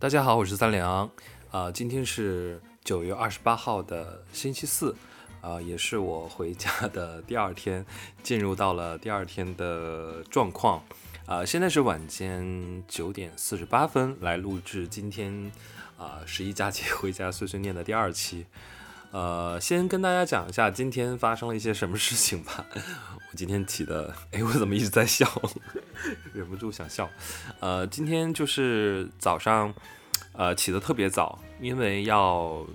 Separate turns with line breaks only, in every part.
大家好，我是三良，啊，今天是九月二十八号的星期四，啊，也是我回家的第二天，进入到了第二天的状况，啊，现在是晚间九点四十八分，来录制今天啊十一假期回家碎碎念的第二期，呃，先跟大家讲一下今天发生了一些什么事情吧。我今天起的，哎，我怎么一直在笑？忍不住想笑。呃，今天就是早上，呃，起得特别早，因为要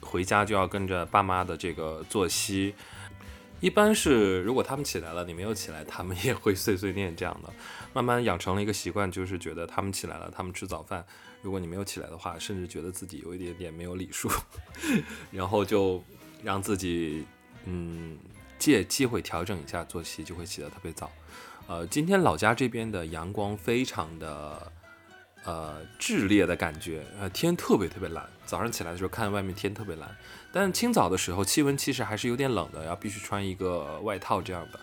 回家就要跟着爸妈的这个作息。一般是如果他们起来了，你没有起来，他们也会碎碎念这样的。慢慢养成了一个习惯，就是觉得他们起来了，他们吃早饭。如果你没有起来的话，甚至觉得自己有一点点没有礼数，然后就让自己，嗯。借机会调整一下作息，就会起得特别早。呃，今天老家这边的阳光非常的呃炽烈的感觉，呃，天特别特别蓝。早上起来的时候看外面天特别蓝，但清早的时候气温其实还是有点冷的，要必须穿一个外套这样的。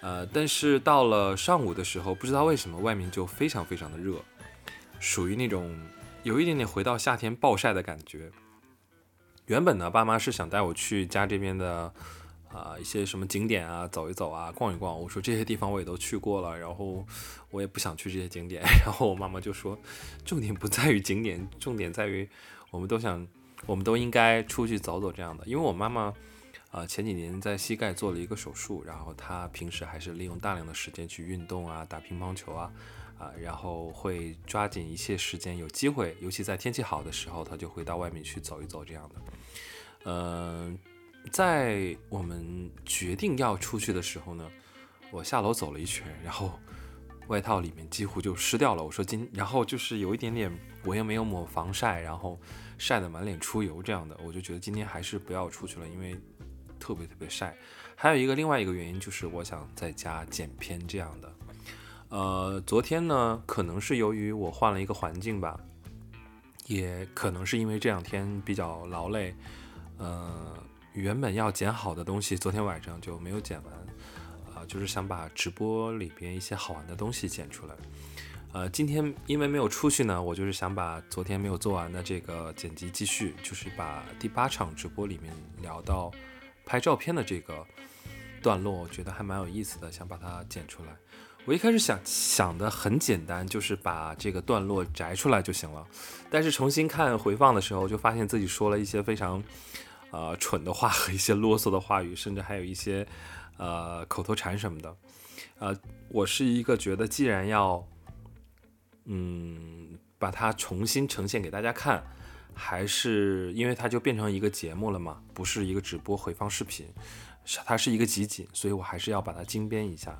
呃，但是到了上午的时候，不知道为什么外面就非常非常的热，属于那种有一点点回到夏天暴晒的感觉。原本呢，爸妈是想带我去家这边的。啊，一些什么景点啊，走一走啊，逛一逛。我说这些地方我也都去过了，然后我也不想去这些景点。然后我妈妈就说，重点不在于景点，重点在于我们都想，我们都应该出去走走这样的。因为我妈妈啊，前几年在膝盖做了一个手术，然后她平时还是利用大量的时间去运动啊，打乒乓球啊，然后会抓紧一切时间，有机会，尤其在天气好的时候，他就会到外面去走一走这样的。嗯。在我们决定要出去的时候呢，我下楼走了一圈，然后外套里面几乎就湿掉了。我说今，然后就是有一点点，我又没有抹防晒，然后晒得满脸出油这样的，我就觉得今天还是不要出去了，因为特别特别晒。还有一个另外一个原因就是我想在家剪片这样的。呃，昨天呢，可能是由于我换了一个环境吧，也可能是因为这两天比较劳累，呃。原本要剪好的东西，昨天晚上就没有剪完，啊，就是想把直播里边一些好玩的东西剪出来。呃，今天因为没有出去呢，我就是想把昨天没有做完的这个剪辑继续，就是把第八场直播里面聊到拍照片的这个段落，我觉得还蛮有意思的，想把它剪出来。我一开始想想的很简单，就是把这个段落摘出来就行了，但是重新看回放的时候，就发现自己说了一些非常。呃，蠢的话和一些啰嗦的话语，甚至还有一些呃口头禅什么的。呃，我是一个觉得，既然要嗯把它重新呈现给大家看，还是因为它就变成一个节目了嘛，不是一个直播回放视频，它是一个集锦，所以我还是要把它精编一下，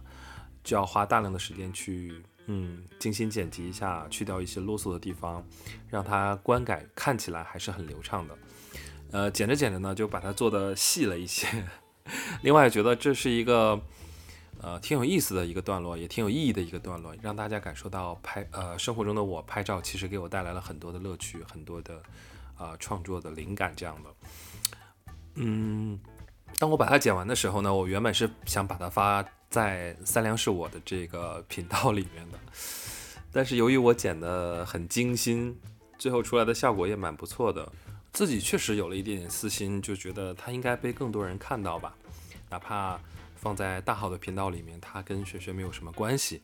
就要花大量的时间去嗯精心剪辑一下，去掉一些啰嗦的地方，让它观感看起来还是很流畅的。呃，剪着剪着呢，就把它做的细了一些。另外，觉得这是一个呃挺有意思的一个段落，也挺有意义的一个段落，让大家感受到拍呃生活中的我拍照，其实给我带来了很多的乐趣，很多的啊创作的灵感这样的。嗯，当我把它剪完的时候呢，我原本是想把它发在三良是我的这个频道里面的，但是由于我剪的很精心，最后出来的效果也蛮不错的。自己确实有了一点点私心，就觉得它应该被更多人看到吧，哪怕放在大号的频道里面，它跟学学没有什么关系，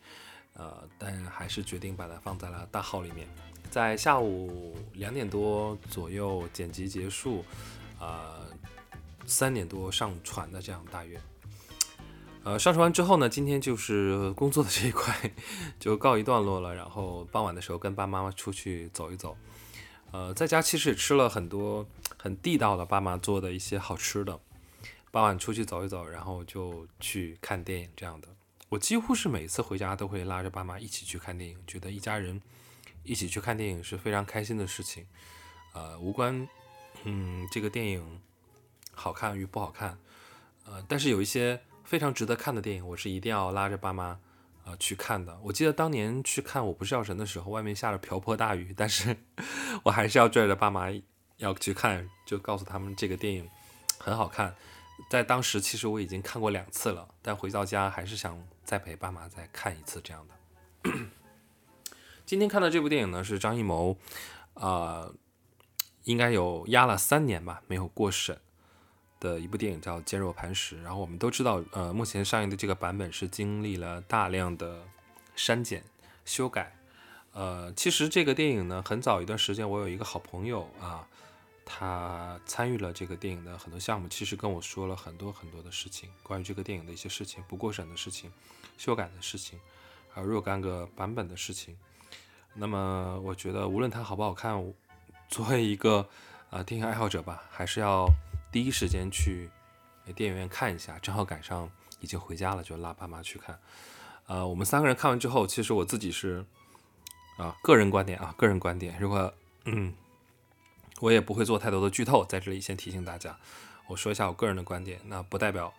呃，但还是决定把它放在了大号里面。在下午两点多左右剪辑结束，呃，三点多上传的这样大约。呃，上传完之后呢，今天就是工作的这一块就告一段落了，然后傍晚的时候跟爸妈出去走一走。呃，在家其实也吃了很多很地道的爸妈做的一些好吃的。傍晚出去走一走，然后就去看电影这样的。我几乎是每次回家都会拉着爸妈一起去看电影，觉得一家人一起去看电影是非常开心的事情。呃，无关嗯这个电影好看与不好看，呃，但是有一些非常值得看的电影，我是一定要拉着爸妈。呃，去看的。我记得当年去看《我不是药神》的时候，外面下了瓢泼大雨，但是我还是要拽着爸妈要去看，就告诉他们这个电影很好看。在当时，其实我已经看过两次了，但回到家还是想再陪爸妈再看一次这样的。今天看的这部电影呢，是张艺谋啊，应该有压了三年吧，没有过审的一部电影叫《坚若磐石》。然后我们都知道，呃，目前上映的这个版本是经历了大量的删减、修改。呃，其实这个电影呢，很早一段时间，我有一个好朋友啊，他参与了这个电影的很多项目，其实跟我说了很多很多的事情，关于这个电影的一些事情，不过审的事情，修改的事情，还有若干个版本的事情。那么我觉得，无论它好不好看，作为一个呃电影爱好者吧，还是要第一时间去电影院看一下。正好赶上已经回家了，就拉爸妈去看。呃，我们三个人看完之后，其实我自己是啊个人观点啊个人观点。如果嗯，我也不会做太多的剧透，在这里先提醒大家，我说一下我个人的观点，那不代表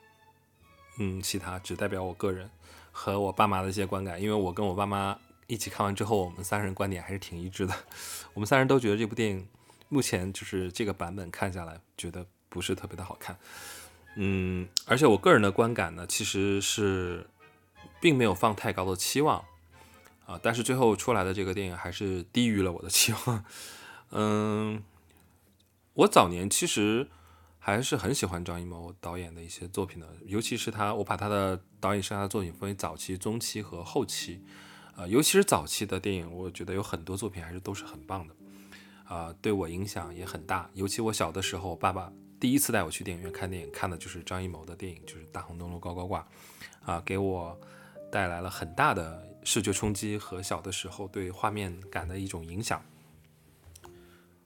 嗯其他，只代表我个人和我爸妈的一些观感，因为我跟我爸妈。一起看完之后，我们三人观点还是挺一致的。我们三人都觉得这部电影目前就是这个版本看下来，觉得不是特别的好看。嗯，而且我个人的观感呢，其实是并没有放太高的期望啊，但是最后出来的这个电影还是低于了我的期望。嗯，我早年其实还是很喜欢张艺谋导演的一些作品的，尤其是他，我把他的导演生涯作品分为早期、中期和后期。啊，尤其是早期的电影，我觉得有很多作品还是都是很棒的，啊，对我影响也很大。尤其我小的时候，爸爸第一次带我去电影院看电影，看的就是张艺谋的电影，就是《大红灯笼高高挂》，啊，给我带来了很大的视觉冲击和小的时候对画面感的一种影响。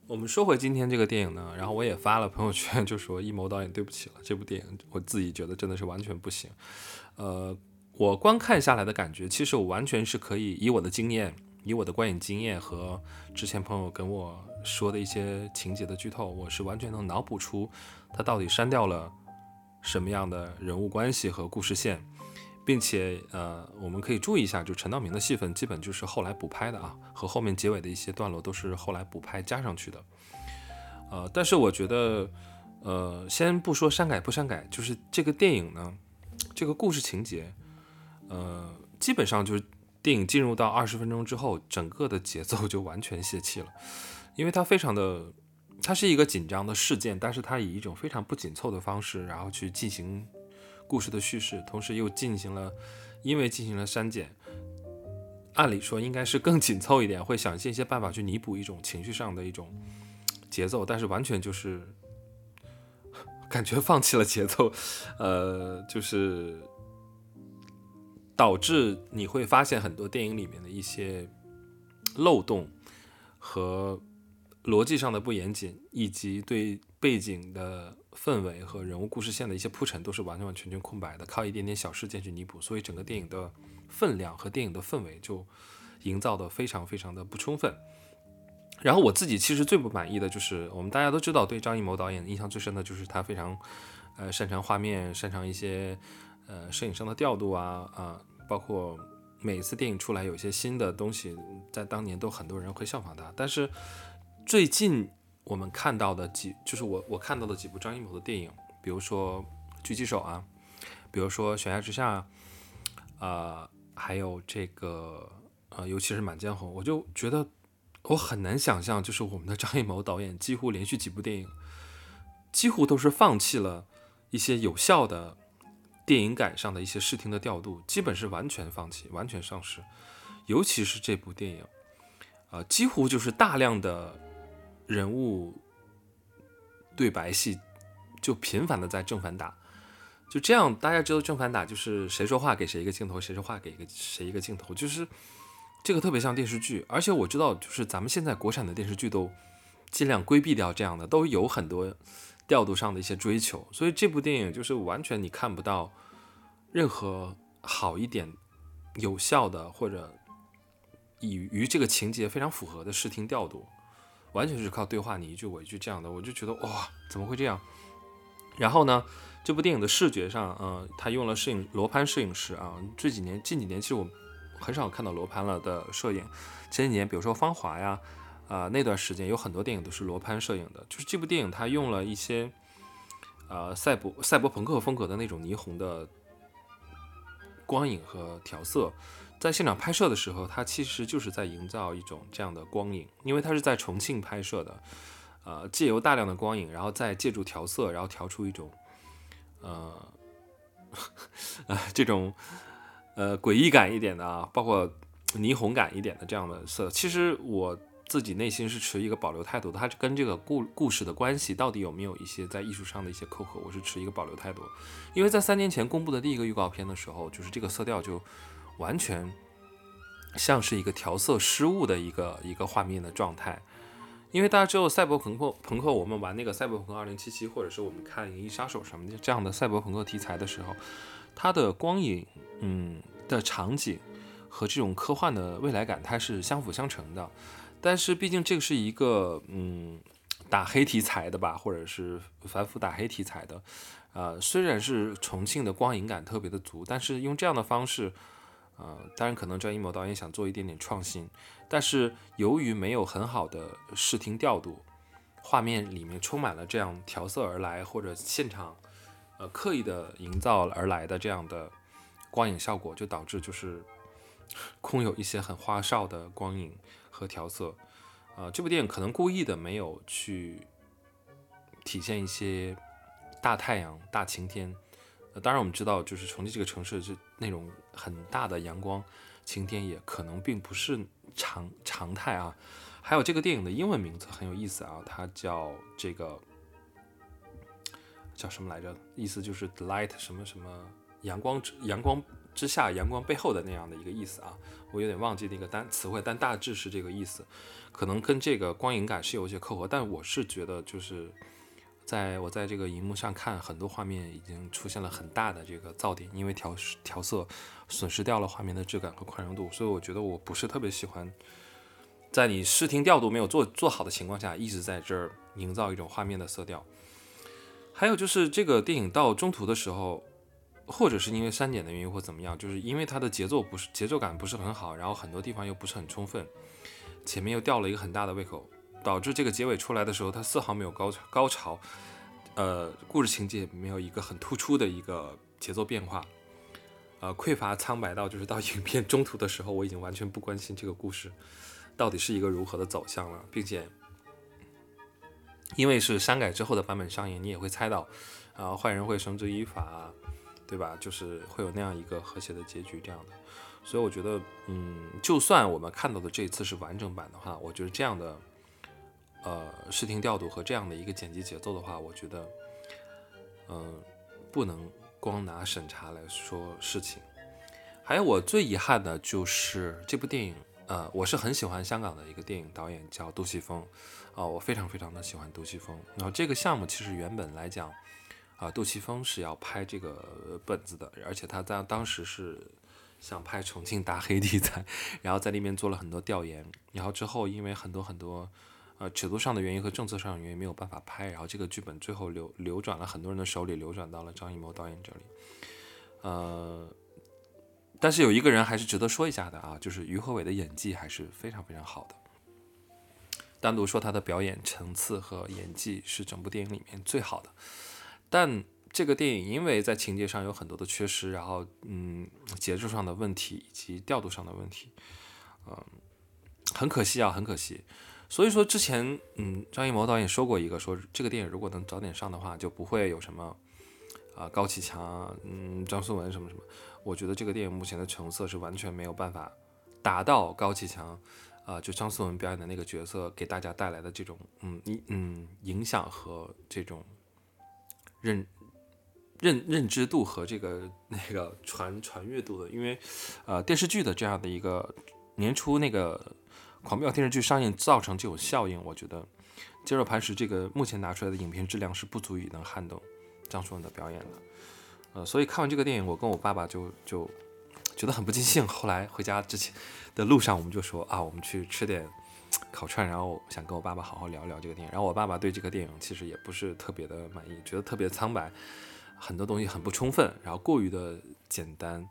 我们说回今天这个电影呢，然后我也发了朋友圈，就说艺谋导演对不起了，这部电影我自己觉得真的是完全不行，呃。我观看下来的感觉，其实我完全是可以以我的经验，以我的观影经验和之前朋友跟我说的一些情节的剧透，我是完全能脑补出他到底删掉了什么样的人物关系和故事线，并且呃，我们可以注意一下，就陈道明的戏份基本就是后来补拍的啊，和后面结尾的一些段落都是后来补拍加上去的。呃，但是我觉得，呃，先不说删改不删改，就是这个电影呢，这个故事情节。呃，基本上就是电影进入到二十分钟之后，整个的节奏就完全泄气了，因为它非常的，它是一个紧张的事件，但是它以一种非常不紧凑的方式，然后去进行故事的叙事，同时又进行了，因为进行了删减，按理说应该是更紧凑一点，会想尽一些办法去弥补一种情绪上的一种节奏，但是完全就是感觉放弃了节奏，呃，就是。导致你会发现很多电影里面的一些漏洞和逻辑上的不严谨，以及对背景的氛围和人物故事线的一些铺陈，都是完完全全空白的，靠一点点小事件去弥补，所以整个电影的分量和电影的氛围就营造的非常非常的不充分。然后我自己其实最不满意的就是，我们大家都知道，对张艺谋导演印象最深的就是他非常呃擅长画面，擅长一些。呃，摄影上的调度啊啊，包括每一次电影出来有一些新的东西，在当年都很多人会效仿他。但是最近我们看到的几，就是我我看到的几部张艺谋的电影，比如说《狙击手》啊，比如说《悬崖之下》，啊，还有这个呃，尤其是《满江红》，我就觉得我很难想象，就是我们的张艺谋导演几乎连续几部电影，几乎都是放弃了一些有效的。电影感上的一些视听的调度，基本是完全放弃，完全丧失。尤其是这部电影，啊，几乎就是大量的人物对白戏，就频繁的在正反打。就这样，大家知道正反打就是谁说话给谁一个镜头，谁说话给一个谁一个镜头，就是这个特别像电视剧。而且我知道，就是咱们现在国产的电视剧都尽量规避掉这样的，都有很多。调度上的一些追求，所以这部电影就是完全你看不到任何好一点、有效的或者以与这个情节非常符合的视听调度，完全是靠对话你一句我一句这样的，我就觉得哇，怎么会这样？然后呢，这部电影的视觉上，嗯，他用了摄影罗盘摄影师啊，这几年近几年其实我很少看到罗盘了的摄影，前几年比如说《芳华》呀。啊，那段时间有很多电影都是罗盘摄影的，就是这部电影它用了一些，呃，赛博赛博朋克风格的那种霓虹的光影和调色，在现场拍摄的时候，它其实就是在营造一种这样的光影，因为它是在重庆拍摄的，呃，借由大量的光影，然后再借助调色，然后调出一种，呃，呃，这种呃诡异感一点的啊，包括霓虹感一点的这样的色。其实我自己内心是持一个保留态度的，它跟这个故故事的关系到底有没有一些在艺术上的一些扣合，我是持一个保留态度。因为在三年前公布的第一个预告片的时候，就是这个色调就。完全像是一个调色失误的一个一个画面的状态，因为大家知道赛博朋克朋克，我们玩那个赛博朋克二零七七，或者是我们看《银翼杀手》什么的这样的赛博朋克题材的时候，它的光影，嗯的场景和这种科幻的未来感，它是相辅相成的。但是毕竟这个是一个嗯打黑题材的吧，或者是反腐打黑题材的，呃，虽然是重庆的光影感特别的足，但是用这样的方式。呃，当然可能张艺谋导演想做一点点创新，但是由于没有很好的视听调度，画面里面充满了这样调色而来或者现场呃刻意的营造而来的这样的光影效果，就导致就是 空有一些很花哨的光影和调色。呃，这部电影可能故意的没有去体现一些大太阳、大晴天。当然，我们知道，就是重庆这个城市是那种很大的阳光，晴天也可能并不是常常态啊。还有这个电影的英文名字很有意思啊，它叫这个叫什么来着？意思就是 the light 什么什么阳光之阳光之下，阳光背后的那样的一个意思啊。我有点忘记那个单词汇，但大致是这个意思，可能跟这个光影感是有些扣合，但我是觉得就是。在我在这个荧幕上看，很多画面已经出现了很大的这个噪点，因为调调色损失掉了画面的质感和宽容度，所以我觉得我不是特别喜欢在你视听调度没有做做好的情况下，一直在这儿营造一种画面的色调。还有就是这个电影到中途的时候，或者是因为删减的原因或怎么样，就是因为它的节奏不是节奏感不是很好，然后很多地方又不是很充分，前面又吊了一个很大的胃口。导致这个结尾出来的时候，它丝毫没有高高潮，呃，故事情节没有一个很突出的一个节奏变化，呃，匮乏苍白到就是到影片中途的时候，我已经完全不关心这个故事到底是一个如何的走向了，并且因为是删改之后的版本上映，你也会猜到，啊，坏人会绳之以法，对吧？就是会有那样一个和谐的结局这样的，所以我觉得，嗯，就算我们看到的这次是完整版的话，我觉得这样的。呃，视听调度和这样的一个剪辑节奏的话，我觉得，嗯，不能光拿审查来说事情。还有我最遗憾的就是这部电影，呃，我是很喜欢香港的一个电影导演叫杜琪峰，啊，我非常非常的喜欢杜琪峰。然后这个项目其实原本来讲，啊，杜琪峰是要拍这个本子的，而且他在当时是想拍重庆大黑题材，然后在那边做了很多调研，然后之后因为很多很多。呃，尺度上的原因和政策上的原因没有办法拍，然后这个剧本最后流流转了很多人的手里，流转到了张艺谋导演这里。呃，但是有一个人还是值得说一下的啊，就是于和伟的演技还是非常非常好的。单独说他的表演层次和演技是整部电影里面最好的，但这个电影因为在情节上有很多的缺失，然后嗯，节奏上的问题以及调度上的问题，嗯，很可惜啊，很可惜。所以说之前，嗯，张艺谋导演说过一个，说这个电影如果能早点上的话，就不会有什么啊高启强，嗯，张颂文什么什么。我觉得这个电影目前的成色是完全没有办法达到高启强，啊，就张颂文表演的那个角色给大家带来的这种，嗯，嗯嗯影响和这种认认认知度和这个那个传传阅度的，因为呃电视剧的这样的一个年初那个。狂飙电视剧上映造成这种效应，我觉得《接受磐石》这个目前拿出来的影片质量是不足以能撼动张颂文的表演的。呃，所以看完这个电影，我跟我爸爸就就觉得很不尽兴。后来回家之前的路上，我们就说啊，我们去吃点烤串，然后想跟我爸爸好好聊聊这个电影。然后我爸爸对这个电影其实也不是特别的满意，觉得特别苍白，很多东西很不充分，然后过于的简单。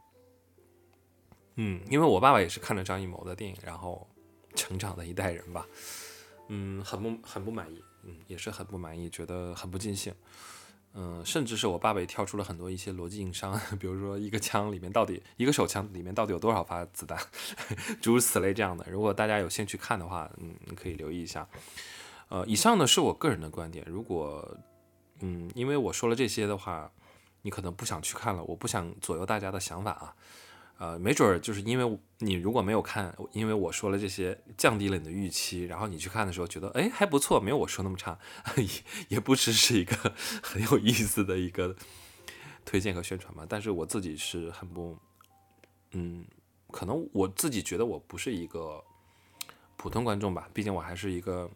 嗯，因为我爸爸也是看了张艺谋的电影，然后。成长的一代人吧，嗯，很不很不满意，嗯，也是很不满意，觉得很不尽兴，嗯，甚至是我爸爸也跳出了很多一些逻辑硬伤，比如说一个枪里面到底一个手枪里面到底有多少发子弹，诸如此类这样的。如果大家有兴趣看的话，嗯，可以留意一下。呃，以上呢是我个人的观点。如果嗯，因为我说了这些的话，你可能不想去看了，我不想左右大家的想法啊。呃，没准儿就是因为你如果没有看，因为我说了这些，降低了你的预期，然后你去看的时候觉得，哎，还不错，没有我说那么差，也也不只是一个 很有意思的一个推荐和宣传嘛。但是我自己是很不，嗯，可能我自己觉得我不是一个普通观众吧，毕竟我还是一个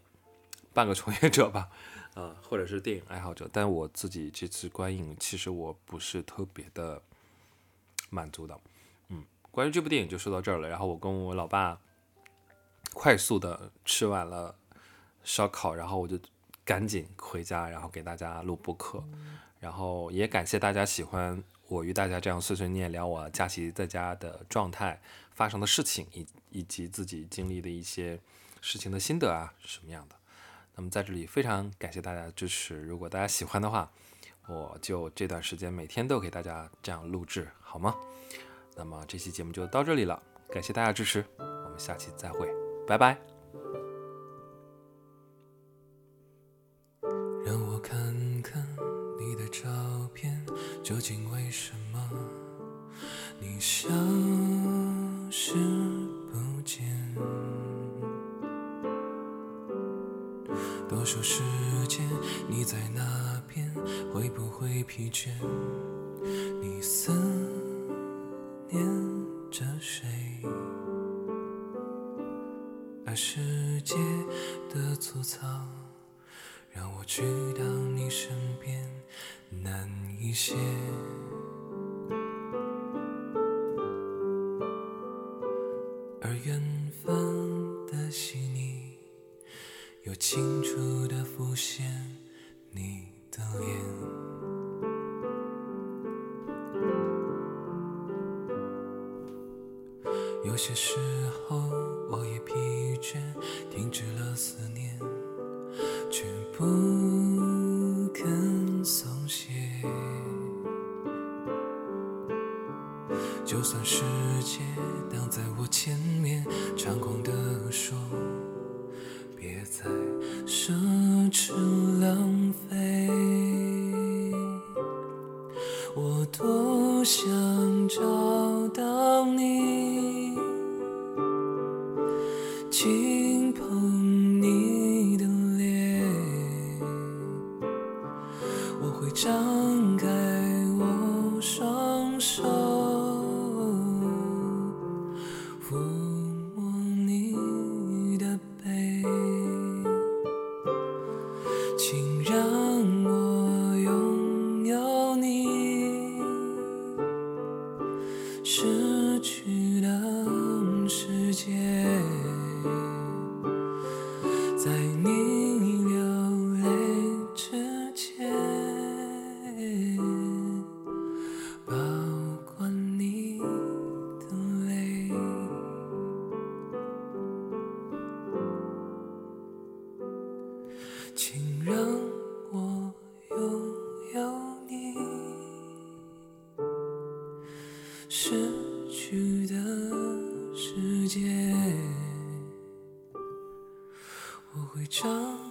半个从业者吧，呃，或者是电影爱好者。但我自己这次观影，其实我不是特别的满足的。关于这部电影就说到这儿了。然后我跟我老爸快速的吃完了烧烤，然后我就赶紧回家，然后给大家录播客。然后也感谢大家喜欢我与大家这样碎碎念聊我假期在家的状态、发生的事情以以及自己经历的一些事情的心得啊，什么样的。那么在这里非常感谢大家的支持。如果大家喜欢的话，我就这段时间每天都给大家这样录制，好吗？那么这期节目就到这里了，感谢大家支持，我们下期再会，拜拜。
让我看看你的照片，究竟为什么你消失不见？多数时间你在那边，会不会疲倦？你思。念着谁？而世界的粗糙，让我去到你身边难一些。挡在我前面，猖狂地说，别再奢侈浪费，我多想请让失去的世界。我会唱